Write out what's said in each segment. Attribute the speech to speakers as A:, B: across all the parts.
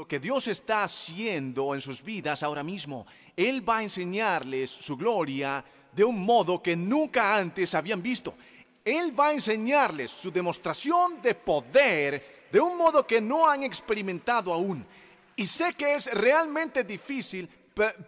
A: lo que Dios está haciendo en sus vidas ahora mismo. Él va a enseñarles su gloria de un modo que nunca antes habían visto. Él va a enseñarles su demostración de poder de un modo que no han experimentado aún. Y sé que es realmente difícil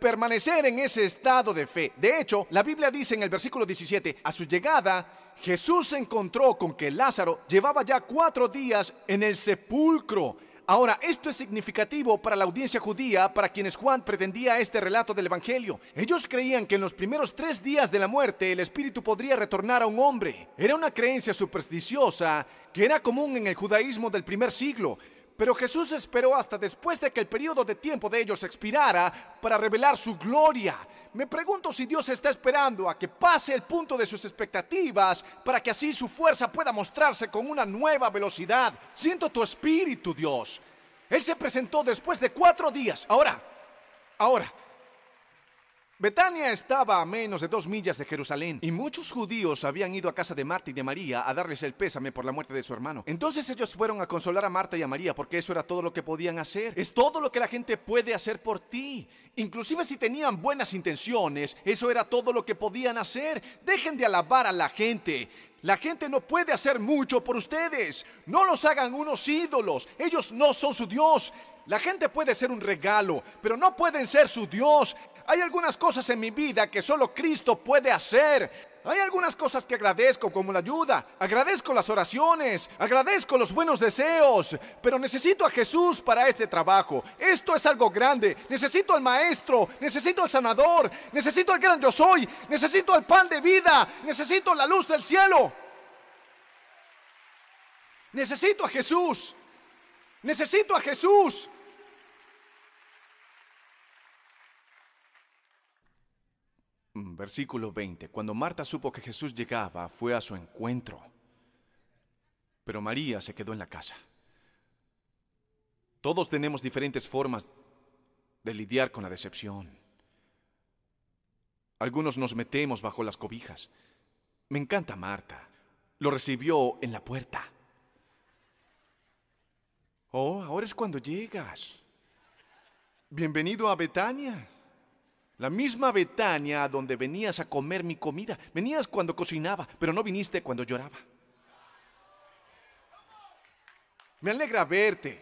A: permanecer en ese estado de fe. De hecho, la Biblia dice en el versículo 17, a su llegada, Jesús se encontró con que Lázaro llevaba ya cuatro días en el sepulcro. Ahora, esto es significativo para la audiencia judía, para quienes Juan pretendía este relato del Evangelio. Ellos creían que en los primeros tres días de la muerte el espíritu podría retornar a un hombre. Era una creencia supersticiosa que era común en el judaísmo del primer siglo. Pero Jesús esperó hasta después de que el periodo de tiempo de ellos expirara para revelar su gloria. Me pregunto si Dios está esperando a que pase el punto de sus expectativas para que así su fuerza pueda mostrarse con una nueva velocidad. Siento tu espíritu, Dios. Él se presentó después de cuatro días. Ahora, ahora, Betania estaba a menos de dos millas de Jerusalén y muchos judíos habían ido a casa de Marta y de María a darles el pésame por la muerte de su hermano. Entonces ellos fueron a consolar a Marta y a María porque eso era todo lo que podían hacer. Es todo lo que la gente puede hacer por ti. Inclusive si tenían buenas intenciones, eso era todo lo que podían hacer. Dejen de alabar a la gente. La gente no puede hacer mucho por ustedes. No los hagan unos ídolos. Ellos no son su Dios. La gente puede ser un regalo, pero no pueden ser su Dios. Hay algunas cosas en mi vida que solo Cristo puede hacer. Hay algunas cosas que agradezco como la ayuda, agradezco las oraciones, agradezco los buenos deseos, pero necesito a Jesús para este trabajo. Esto es algo grande. Necesito al Maestro, necesito al Sanador, necesito al gran yo soy, necesito el pan de vida, necesito la luz del cielo. Necesito a Jesús. Necesito a Jesús. Versículo 20. Cuando Marta supo que Jesús llegaba, fue a su encuentro. Pero María se quedó en la casa. Todos tenemos diferentes formas de lidiar con la decepción. Algunos nos metemos bajo las cobijas. Me encanta Marta. Lo recibió en la puerta. Oh, ahora es cuando llegas. Bienvenido a Betania. La misma Betania donde venías a comer mi comida. Venías cuando cocinaba, pero no viniste cuando lloraba. Me alegra verte.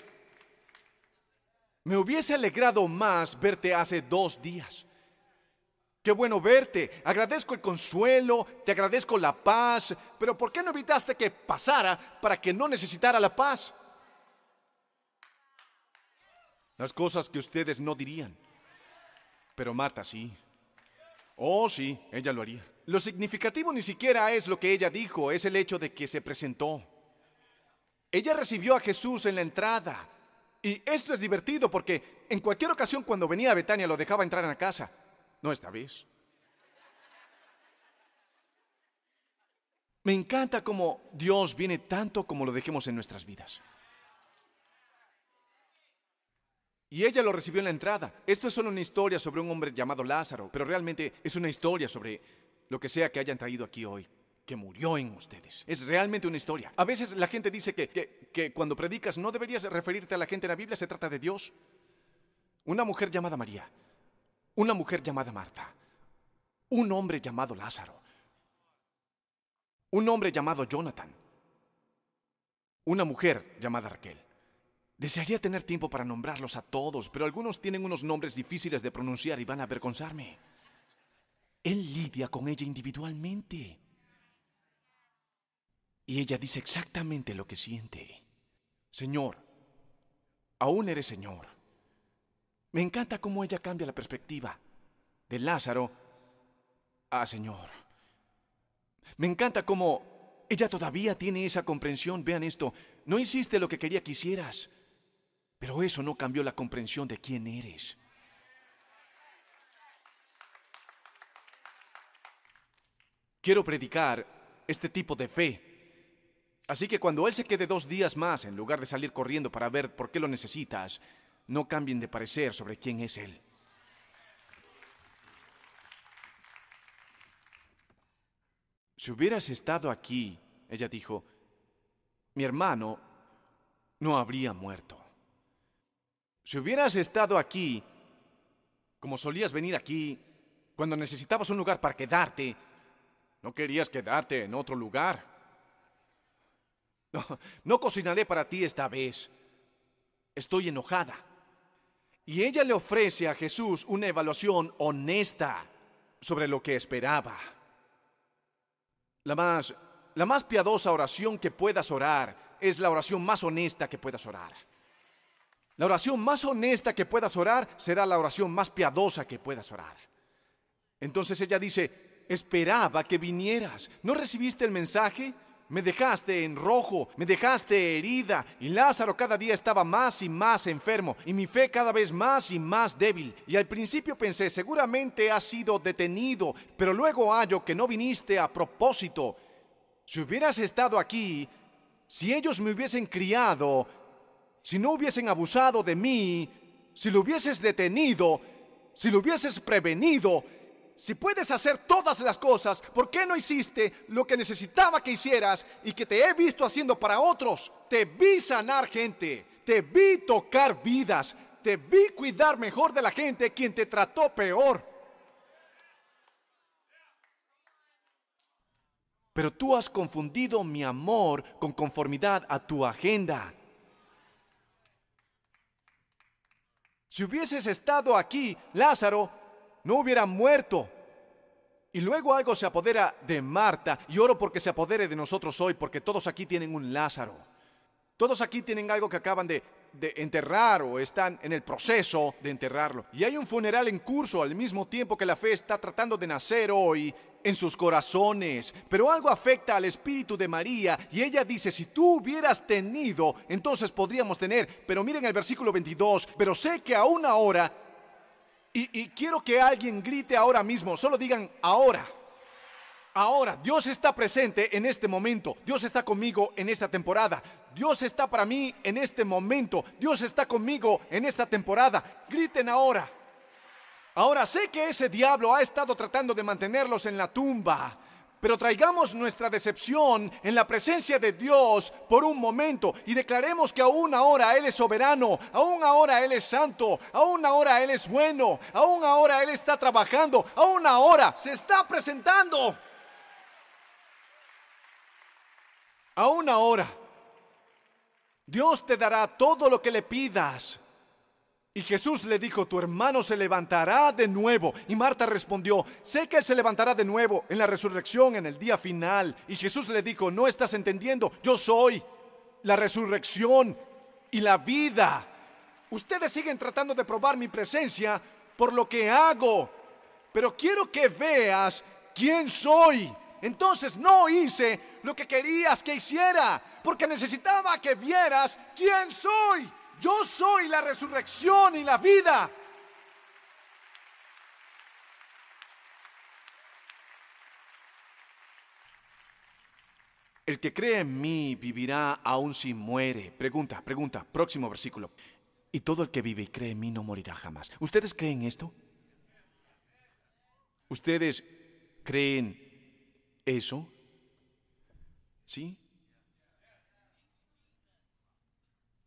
A: Me hubiese alegrado más verte hace dos días. Qué bueno verte. Agradezco el consuelo, te agradezco la paz, pero ¿por qué no evitaste que pasara para que no necesitara la paz? Las cosas que ustedes no dirían. Pero Marta sí. Oh, sí, ella lo haría. Lo significativo ni siquiera es lo que ella dijo, es el hecho de que se presentó. Ella recibió a Jesús en la entrada. Y esto es divertido porque en cualquier ocasión cuando venía a Betania lo dejaba entrar en la casa. No esta vez. Me encanta cómo Dios viene tanto como lo dejemos en nuestras vidas. Y ella lo recibió en la entrada. Esto es solo una historia sobre un hombre llamado Lázaro, pero realmente es una historia sobre lo que sea que hayan traído aquí hoy, que murió en ustedes. Es realmente una historia. A veces la gente dice que, que, cuando predicas no deberías referirte a la gente en la Biblia, se trata de Dios. Una mujer llamada María, una mujer llamada Marta, un hombre llamado Lázaro, un hombre llamado Jonathan, una mujer llamada Raquel. Desearía tener tiempo para nombrarlos a todos, pero algunos tienen unos nombres difíciles de pronunciar y van a avergonzarme. Él lidia con ella individualmente. Y ella dice exactamente lo que siente. Señor, aún eres Señor. Me encanta cómo ella cambia la perspectiva de Lázaro a Señor. Me encanta cómo ella todavía tiene esa comprensión. Vean esto, no hiciste lo que quería que hicieras pero eso no cambió la comprensión de quién eres. Quiero predicar este tipo de fe. Así que cuando Él se quede dos días más, en lugar de salir corriendo para ver por qué lo necesitas, no cambien de parecer sobre quién es Él. Si hubieras estado aquí, ella dijo, mi hermano no habría muerto. Si hubieras estado aquí, como solías venir aquí, cuando necesitabas un lugar para quedarte, no querías quedarte en otro lugar. No, cocinaré para ti esta vez. Estoy enojada. Y ella le ofrece a Jesús una evaluación honesta sobre lo que esperaba. La más, la más piadosa oración que puedas orar es la oración más honesta que puedas orar. La oración más honesta que puedas orar será la oración más piadosa que puedas orar. Entonces ella dice, esperaba que vinieras. ¿No recibiste el mensaje? Me dejaste en rojo, me dejaste herida, y Lázaro cada día estaba más y más enfermo, y mi fe cada vez más y más débil. Y al principio pensé, seguramente has sido detenido, pero luego hallo que no viniste a propósito. Si hubieras estado aquí, si ellos me hubiesen criado, si no hubiesen abusado de mí, si lo hubieses detenido, si lo hubieses prevenido, si puedes hacer todas las cosas, ¿por qué no hiciste lo que necesitaba que hicieras y que te he visto haciendo para otros? Te vi sanar gente, te vi tocar vidas, te vi cuidar mejor de la gente quien te trató peor. Pero tú has confundido mi amor con conformidad a tu agenda. Si hubieses estado aquí, Lázaro no hubiera muerto. Y luego algo se apodera de Marta, y oro porque se apodere de nosotros hoy, porque todos aquí tienen un Lázaro. Todos aquí tienen algo que acaban de, de, enterrar o están en el proceso de enterrarlo. Y hay un funeral en curso al mismo tiempo que la fe está tratando de nacer hoy en sus corazones. Pero algo afecta al espíritu de María y ella dice, si tú hubieras tenido, entonces podríamos tener. Pero miren el versículo 22, pero sé que aún ahora, y, y quiero que alguien grite ahora mismo, solo digan ahora. Ahora, Dios está presente en este momento. Dios está conmigo en esta temporada. Dios está para mí en este momento. Dios está conmigo en esta temporada. Griten ahora. Ahora sé que ese diablo ha estado tratando de mantenerlos en la tumba, pero traigamos nuestra decepción en la presencia de Dios por un momento y declaremos que aún ahora Él es soberano, aún ahora Él es santo, aún ahora Él es bueno, aún ahora Él está trabajando, aún ahora se está presentando. Aún ahora, Dios te dará todo lo que le pidas. Y Jesús le dijo, tu hermano se levantará de nuevo. Y Marta respondió, sé que él se levantará de nuevo en la resurrección, en el día final. Y Jesús le dijo, no estás entendiendo, yo soy la resurrección y la vida. Ustedes siguen tratando de probar mi presencia por lo que hago, pero quiero que veas quién soy. Entonces no hice lo que querías que hiciera, porque necesitaba que vieras quién soy. Yo soy la resurrección y la vida. El que cree en mí vivirá aun si muere. Pregunta, pregunta, próximo versículo. Y todo el que vive y cree en mí no morirá jamás. ¿Ustedes creen esto? ¿Ustedes creen eso? ¿Sí?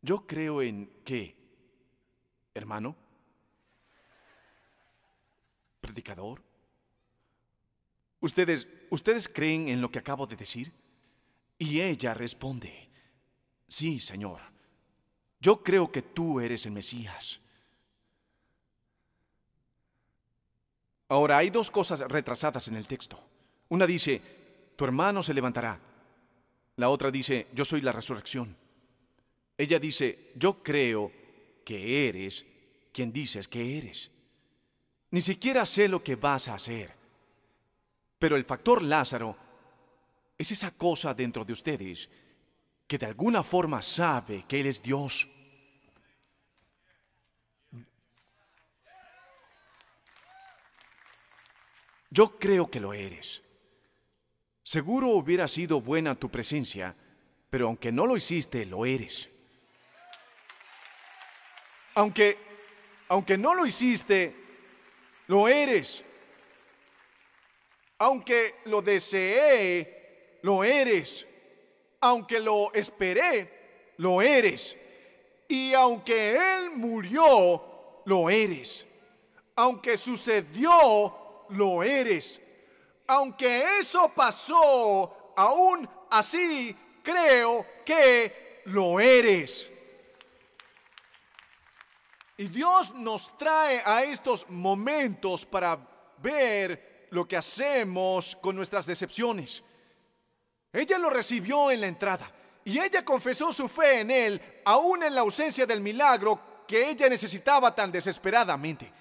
A: Yo creo en qué, hermano, predicador. ¿Ustedes, ¿Ustedes creen en lo que acabo de decir? Y ella responde, sí, Señor, yo creo que tú eres el Mesías. Ahora, hay dos cosas retrasadas en el texto. Una dice, tu hermano se levantará. La otra dice, yo soy la resurrección. Ella dice, yo creo que eres quien dices que eres. Ni siquiera sé lo que vas a hacer. Pero el factor Lázaro es esa cosa dentro de ustedes que de alguna forma sabe que Él es Dios. Yo creo que lo eres. Seguro hubiera sido buena tu presencia, pero aunque no lo hiciste, lo eres. Aunque, aunque no lo hiciste, lo eres. Aunque lo deseé, lo eres. Aunque lo esperé, lo eres. Y aunque Él murió, lo eres. Aunque sucedió, lo eres. Aunque eso pasó, aún así creo que lo eres. Y Dios nos trae a estos momentos para ver lo que hacemos con nuestras decepciones. Ella lo recibió en la entrada y ella confesó su fe en Él, aún en la ausencia del milagro que ella necesitaba tan desesperadamente.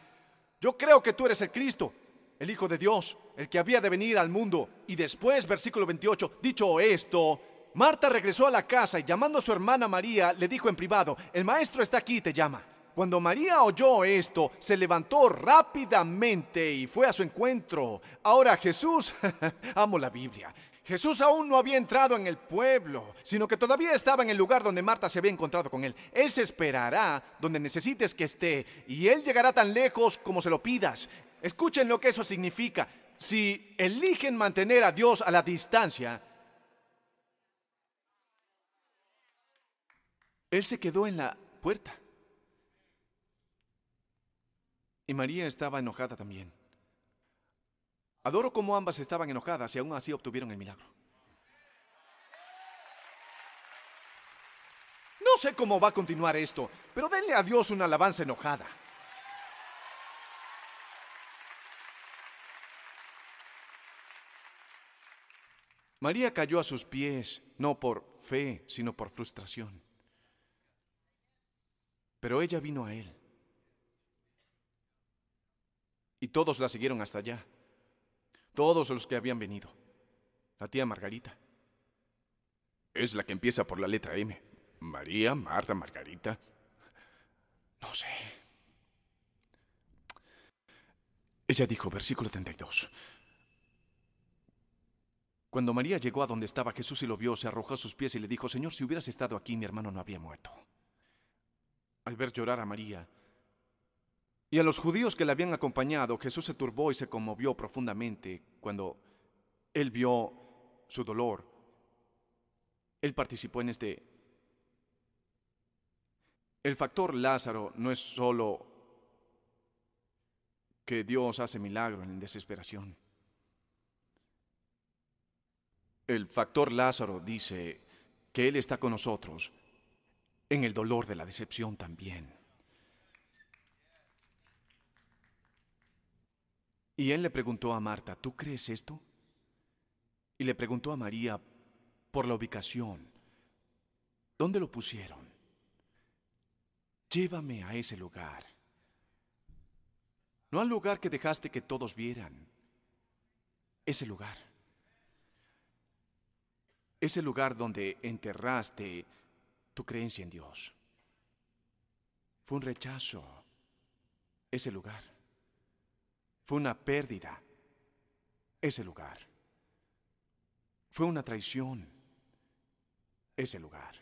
A: Yo creo que tú eres el Cristo, el Hijo de Dios, el que había de venir al mundo. Y después, versículo 28, dicho esto, Marta regresó a la casa y llamando a su hermana María, le dijo en privado, el maestro está aquí y te llama. Cuando María oyó esto, se levantó rápidamente y fue a su encuentro. Ahora Jesús, amo la Biblia, Jesús aún no había entrado en el pueblo, sino que todavía estaba en el lugar donde Marta se había encontrado con él. Él se esperará donde necesites que esté y él llegará tan lejos como se lo pidas. Escuchen lo que eso significa. Si eligen mantener a Dios a la distancia, Él se quedó en la puerta. Y María estaba enojada también. Adoro cómo ambas estaban enojadas y aún así obtuvieron el milagro. No sé cómo va a continuar esto, pero denle a Dios una alabanza enojada. María cayó a sus pies, no por fe, sino por frustración. Pero ella vino a él. Y todos la siguieron hasta allá. Todos los que habían venido. La tía Margarita. Es la que empieza por la letra M. María, Marta, Margarita. No sé. Ella dijo, versículo 32. Cuando María llegó a donde estaba Jesús y lo vio, se arrojó a sus pies y le dijo, Señor, si hubieras estado aquí, mi hermano no habría muerto. Al ver llorar a María, y a los judíos que le habían acompañado, Jesús se turbó y se conmovió profundamente cuando él vio su dolor. Él participó en este... El factor Lázaro no es solo que Dios hace milagro en desesperación. El factor Lázaro dice que Él está con nosotros en el dolor de la decepción también. Y él le preguntó a Marta, ¿tú crees esto? Y le preguntó a María por la ubicación. ¿Dónde lo pusieron? Llévame a ese lugar. No al lugar que dejaste que todos vieran. Ese lugar. Ese lugar donde enterraste tu creencia en Dios. Fue un rechazo. Ese lugar. Fue una pérdida ese lugar. Fue una traición ese lugar.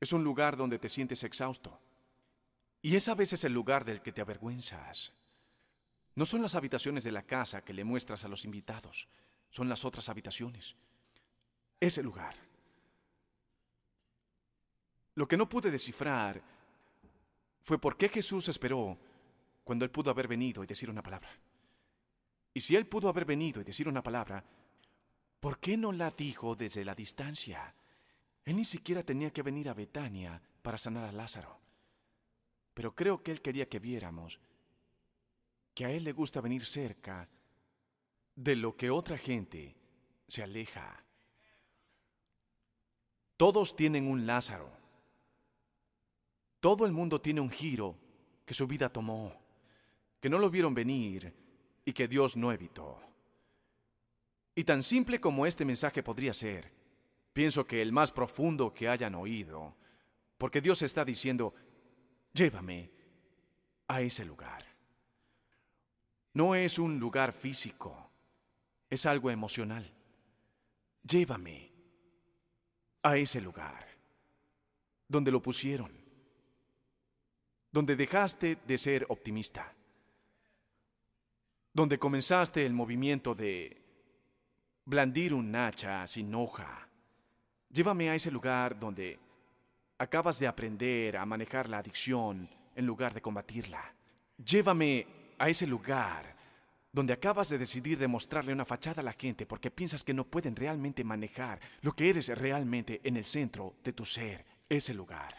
A: Es un lugar donde te sientes exhausto. Y es a veces el lugar del que te avergüenzas. No son las habitaciones de la casa que le muestras a los invitados, son las otras habitaciones. Ese lugar. Lo que no pude descifrar fue por qué Jesús esperó cuando Él pudo haber venido y decir una palabra. Y si Él pudo haber venido y decir una palabra, ¿por qué no la dijo desde la distancia? Él ni siquiera tenía que venir a Betania para sanar a Lázaro. Pero creo que Él quería que viéramos que a Él le gusta venir cerca de lo que otra gente se aleja. Todos tienen un Lázaro. Todo el mundo tiene un giro que su vida tomó que no lo vieron venir y que Dios no evitó. Y tan simple como este mensaje podría ser, pienso que el más profundo que hayan oído, porque Dios está diciendo, llévame a ese lugar. No es un lugar físico, es algo emocional. Llévame a ese lugar donde lo pusieron, donde dejaste de ser optimista donde comenzaste el movimiento de blandir un hacha sin hoja. Llévame a ese lugar donde Acabas de aprender a manejar la adicción en lugar de combatirla. Llévame a ese lugar donde acabas de decidir demostrarle una fachada a la gente porque piensas que no pueden realmente manejar lo que eres realmente en el centro de tu ser, ese lugar.